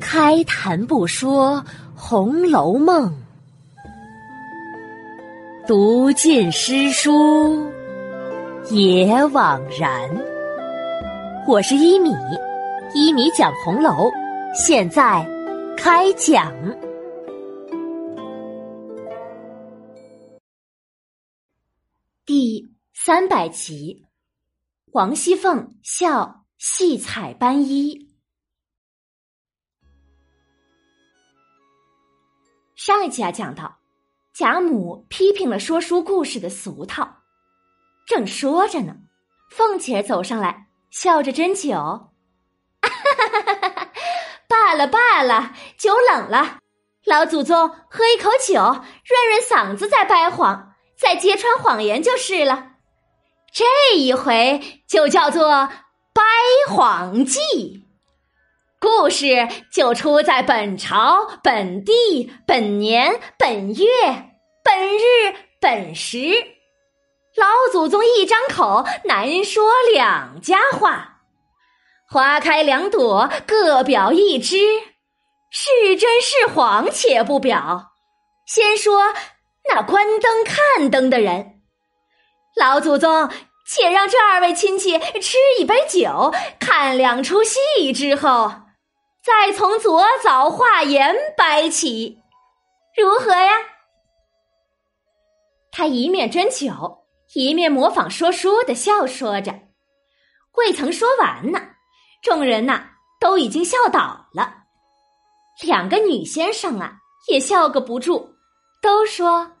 开谈不说《红楼梦》，读尽诗书也枉然。我是一米，一米讲红楼，现在开讲。第三百集，王熙凤笑戏彩斑衣。上一集啊，讲到贾母批评了说书故事的俗套，正说着呢，凤姐走上来，笑着斟酒，罢了罢了，酒冷了，老祖宗喝一口酒，润润嗓子，再掰谎。再揭穿谎言就是了，这一回就叫做掰谎记。故事就出在本朝本地本年本月本日本时。老祖宗一张口，难说两家话。花开两朵，各表一枝，是真是谎，且不表。先说。那关灯看灯的人，老祖宗，且让这二位亲戚吃一杯酒，看两出戏之后，再从左早化言掰起，如何呀？他一面斟酒，一面模仿说书的笑说着，未曾说完呢，众人呐都已经笑倒了，两个女先生啊也笑个不住，都说。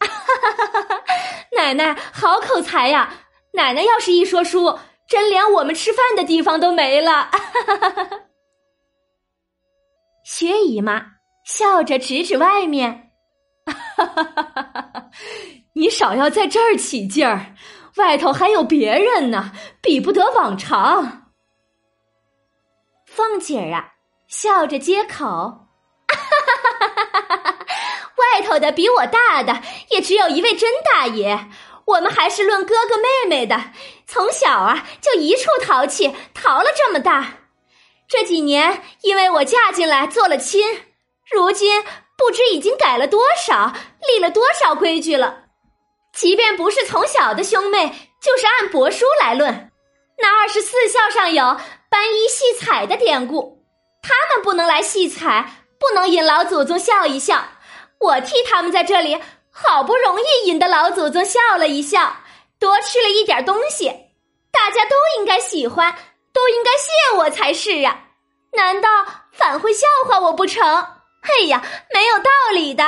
哈哈哈！哈奶奶好口才呀！奶奶要是一说书，真连我们吃饭的地方都没了。薛姨妈笑着指指外面：“！你少要在这儿起劲儿，外头还有别人呢，比不得往常。”凤姐儿啊，笑着接口：“！哈哈哈！”外头的比我大的也只有一位甄大爷，我们还是论哥哥妹妹的，从小啊就一处淘气，淘了这么大。这几年因为我嫁进来做了亲，如今不知已经改了多少，立了多少规矩了。即便不是从小的兄妹，就是按帛书来论，那二十四孝上有搬衣戏彩的典故，他们不能来戏彩，不能引老祖宗笑一笑。我替他们在这里好不容易引得老祖宗笑了一笑，多吃了一点东西，大家都应该喜欢，都应该谢我才是啊！难道反会笑话我不成？哎呀，没有道理的！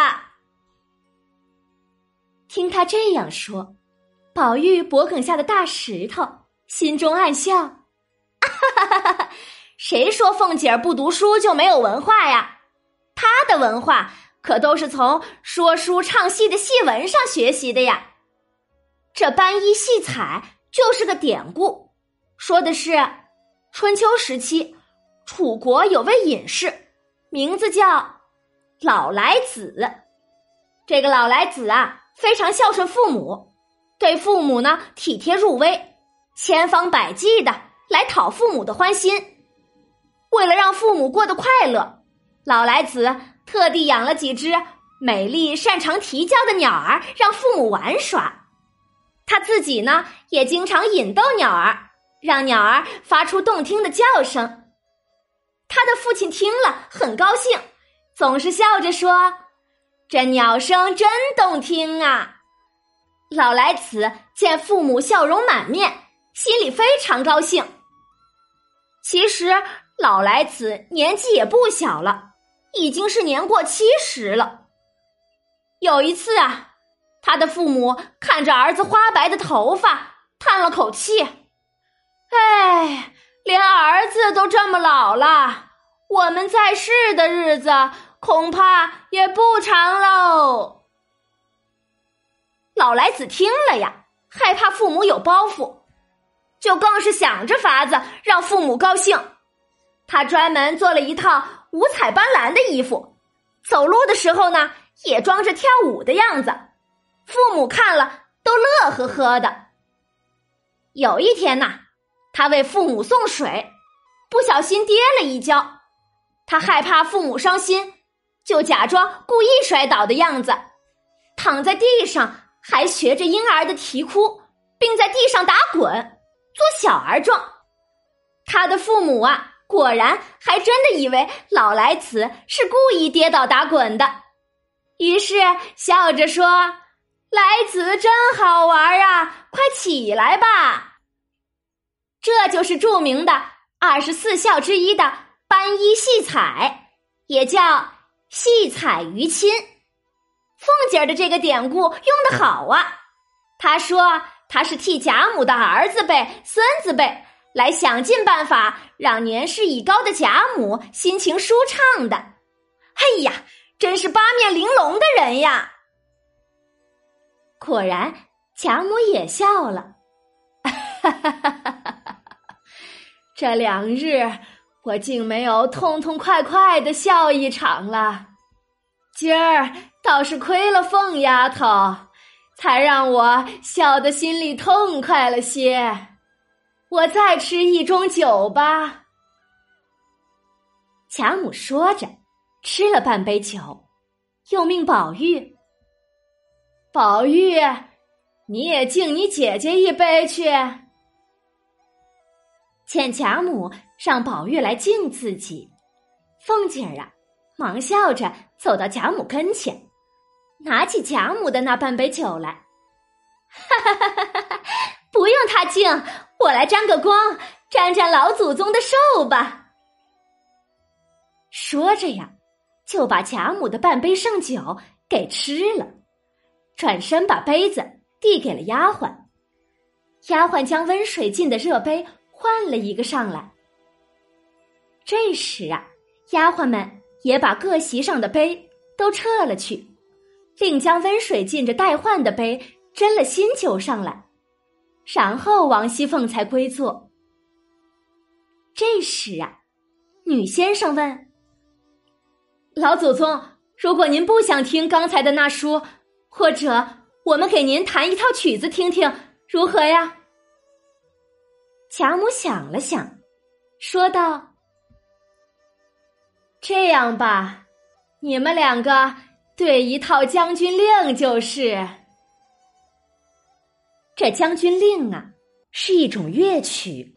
听他这样说，宝玉脖梗下的大石头心中暗笑：哈哈哈哈！谁说凤姐儿不读书就没有文化呀？她的文化。可都是从说书唱戏的戏文上学习的呀。这斑衣戏彩就是个典故，说的是春秋时期，楚国有位隐士，名字叫老来子。这个老来子啊，非常孝顺父母，对父母呢体贴入微，千方百计的来讨父母的欢心。为了让父母过得快乐，老来子。特地养了几只美丽、擅长啼叫的鸟儿，让父母玩耍。他自己呢，也经常引逗鸟儿，让鸟儿发出动听的叫声。他的父亲听了很高兴，总是笑着说：“这鸟声真动听啊！”老来子见父母笑容满面，心里非常高兴。其实老来子年纪也不小了。已经是年过七十了。有一次啊，他的父母看着儿子花白的头发，叹了口气：“哎，连儿子都这么老了，我们在世的日子恐怕也不长喽。”老来子听了呀，害怕父母有包袱，就更是想着法子让父母高兴。他专门做了一套。五彩斑斓的衣服，走路的时候呢，也装着跳舞的样子，父母看了都乐呵呵的。有一天呐，他为父母送水，不小心跌了一跤。他害怕父母伤心，就假装故意摔倒的样子，躺在地上，还学着婴儿的啼哭，并在地上打滚，做小儿状。他的父母啊，果然还真的以为老来子是故意跌倒打滚的，于是笑着说：“来子真好玩啊，快起来吧！”这就是著名的二十四孝之一的斑衣戏彩，也叫戏彩于亲。凤姐儿的这个典故用的好啊！她说她是替贾母的儿子辈、孙子辈。来想尽办法让年事已高的贾母心情舒畅的，哎呀，真是八面玲珑的人呀！果然，贾母也笑了。哈哈哈哈！这两日我竟没有痛痛快快的笑一场了，今儿倒是亏了凤丫头，才让我笑得心里痛快了些。我再吃一盅酒吧。贾母说着，吃了半杯酒，又命宝玉：“宝玉，你也敬你姐姐一杯去。”见贾母让宝玉来敬自己，凤姐儿啊，忙笑着走到贾母跟前，拿起贾母的那半杯酒来，哈哈哈哈哈哈！不用他敬。我来沾个光，沾沾老祖宗的寿吧。说着呀，就把贾母的半杯剩酒给吃了，转身把杯子递给了丫鬟。丫鬟将温水浸的热杯换了一个上来。这时啊，丫鬟们也把各席上的杯都撤了去，另将温水浸着待换的杯斟了新酒上来。然后王熙凤才归坐。这时啊，女先生问：“老祖宗，如果您不想听刚才的那书，或者我们给您弹一套曲子听听，如何呀？”贾母想了想，说道：“这样吧，你们两个对一套《将军令》就是。”这将军令啊，是一种乐曲，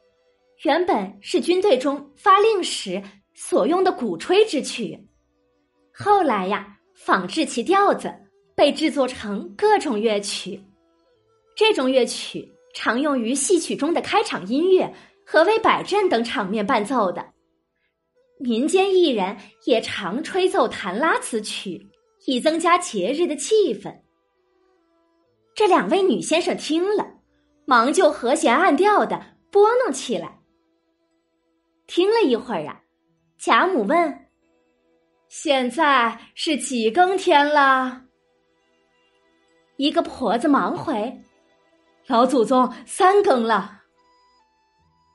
原本是军队中发令时所用的鼓吹之曲，后来呀，仿制其调子，被制作成各种乐曲。这种乐曲常用于戏曲中的开场音乐和为摆阵等场面伴奏的。民间艺人也常吹奏弹拉此曲，以增加节日的气氛。这两位女先生听了，忙就和弦暗调的拨弄起来。听了一会儿啊，贾母问：“现在是几更天了？”一个婆子忙回：“老祖宗三更了。”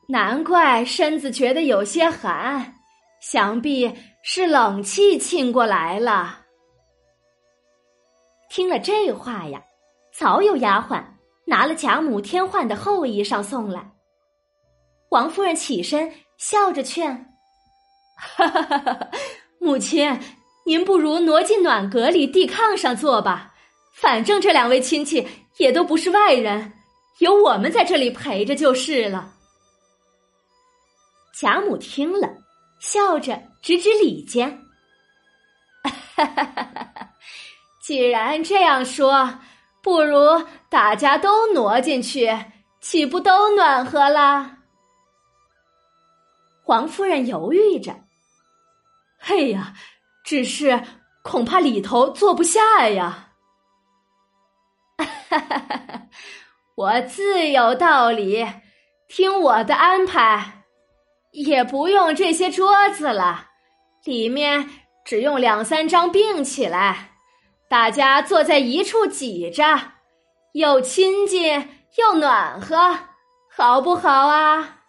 难怪身子觉得有些寒，想必是冷气沁过来了。听了这话呀。早有丫鬟拿了贾母添换的厚衣裳送来。王夫人起身笑着劝：“哈哈哈哈母亲，您不如挪进暖阁里地炕上坐吧。反正这两位亲戚也都不是外人，有我们在这里陪着就是了。”贾母听了，笑着指指里间：“哈哈哈哈既然这样说。”不如大家都挪进去，岂不都暖和了？王夫人犹豫着：“嘿呀，只是恐怕里头坐不下呀。”哈哈哈哈我自有道理，听我的安排，也不用这些桌子了，里面只用两三张并起来。大家坐在一处挤着，又亲近又暖和，好不好啊？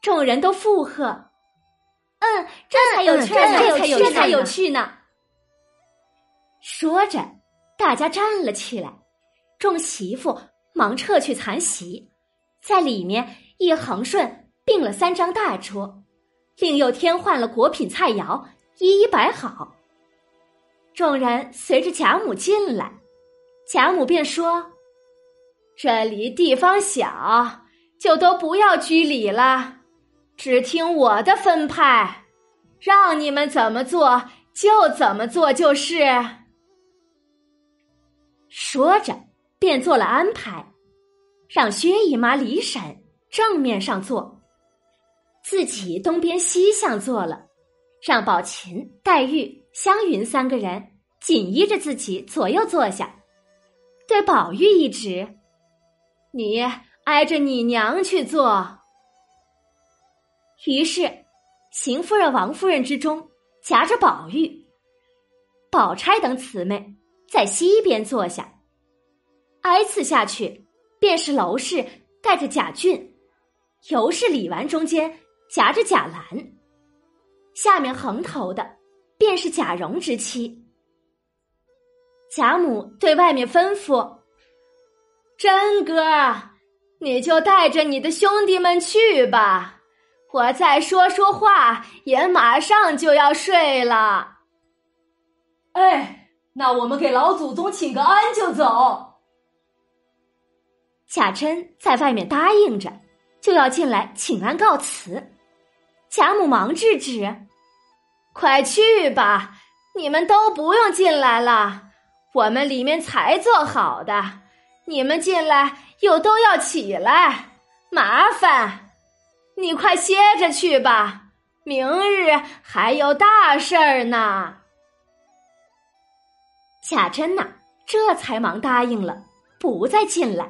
众人都附和：“嗯，这才有趣，这才有这才有趣呢。”说着，大家站了起来，众媳妇忙撤去残席，在里面一横顺并了三张大桌，另又添换了果品菜肴，一一摆好。众人随着贾母进来，贾母便说：“这里地方小，就都不要拘礼了，只听我的分派，让你们怎么做就怎么做就是。”说着，便做了安排，让薛姨妈、李婶正面上坐，自己东边西向坐了，让宝琴、黛玉、湘云三个人紧依着自己左右坐下，对宝玉一指：“你挨着你娘去坐。”于是，邢夫人、王夫人之中夹着宝玉，宝钗等姊妹。在西边坐下，挨次下去，便是娄氏带着贾俊，尤氏、李纨中间夹着贾兰，下面横头的便是贾蓉之妻。贾母对外面吩咐：“真哥，你就带着你的兄弟们去吧，我再说说话，也马上就要睡了。”哎。那我们给老祖宗请个安就走。贾珍在外面答应着，就要进来请安告辞。贾母忙制止：“快去吧，你们都不用进来了，我们里面才做好的，你们进来又都要起来，麻烦。你快歇着去吧，明日还有大事儿呢。”贾珍呐，这才忙答应了，不再进来，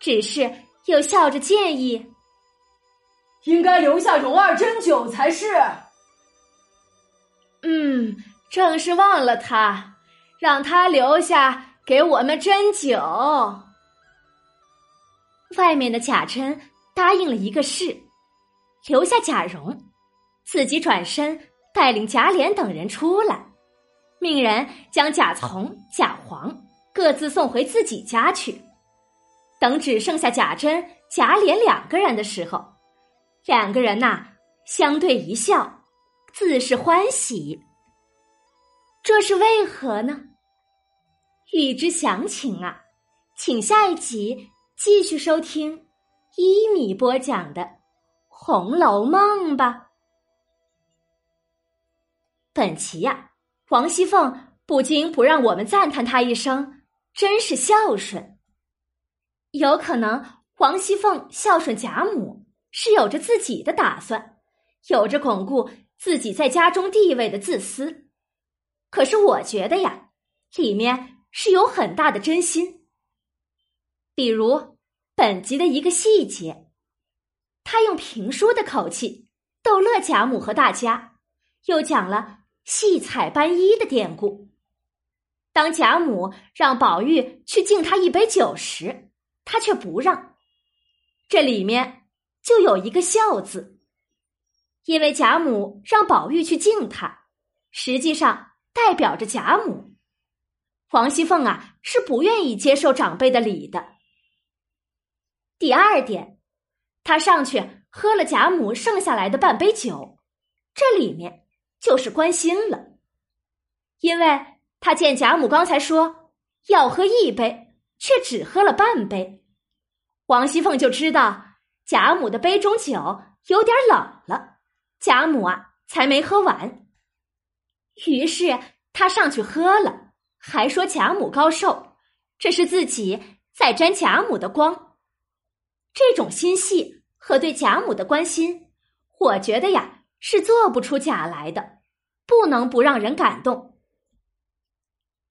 只是又笑着建议：“应该留下蓉儿斟酒才是。”嗯，正是忘了他，让他留下给我们斟酒。外面的贾珍答应了一个事，留下贾蓉，自己转身带领贾琏等人出来。命人将贾从、贾黄各自送回自己家去。等只剩下贾珍、贾琏两个人的时候，两个人呐相对一笑，自是欢喜。这是为何呢？欲知详情啊，请下一集继续收听一米播讲的《红楼梦》吧。本集呀。王熙凤不禁不让我们赞叹她一声，真是孝顺。有可能王熙凤孝顺贾母是有着自己的打算，有着巩固自己在家中地位的自私。可是我觉得呀，里面是有很大的真心。比如本集的一个细节，他用评书的口气逗乐贾母和大家，又讲了。戏彩斑衣的典故。当贾母让宝玉去敬他一杯酒时，他却不让。这里面就有一个“孝”字，因为贾母让宝玉去敬他，实际上代表着贾母。王熙凤啊，是不愿意接受长辈的礼的。第二点，他上去喝了贾母剩下来的半杯酒，这里面。就是关心了，因为他见贾母刚才说要喝一杯，却只喝了半杯，王熙凤就知道贾母的杯中酒有点冷了，贾母啊才没喝完。于是他上去喝了，还说贾母高寿，这是自己在沾贾母的光。这种心细和对贾母的关心，我觉得呀。是做不出假来的，不能不让人感动。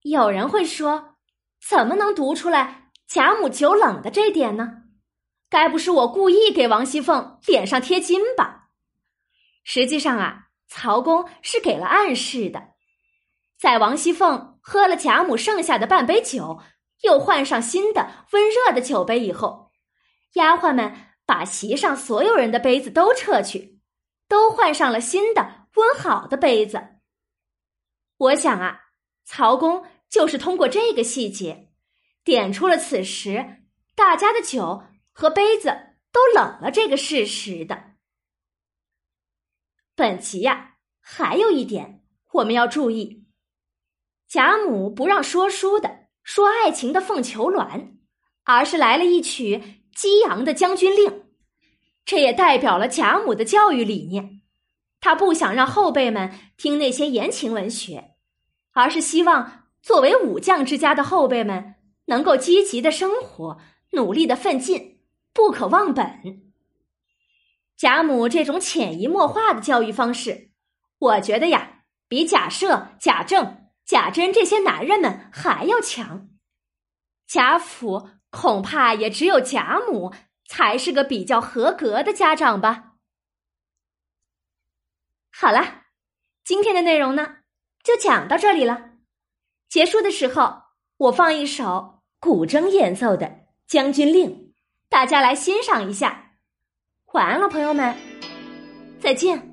有人会说，怎么能读出来贾母酒冷的这点呢？该不是我故意给王熙凤脸上贴金吧？实际上啊，曹公是给了暗示的。在王熙凤喝了贾母剩下的半杯酒，又换上新的温热的酒杯以后，丫鬟们把席上所有人的杯子都撤去。都换上了新的温好的杯子。我想啊，曹公就是通过这个细节，点出了此时大家的酒和杯子都冷了这个事实的。本集呀，还有一点我们要注意：贾母不让说书的、说爱情的凤求鸾，而是来了一曲激昂的将军令。这也代表了贾母的教育理念，她不想让后辈们听那些言情文学，而是希望作为武将之家的后辈们能够积极的生活，努力的奋进，不可忘本。贾母这种潜移默化的教育方式，我觉得呀，比贾赦、贾政、贾珍这些男人们还要强。贾府恐怕也只有贾母才是个比较合格的家长吧。好了，今天的内容呢，就讲到这里了。结束的时候，我放一首古筝演奏的《将军令》，大家来欣赏一下。晚安了，朋友们，再见。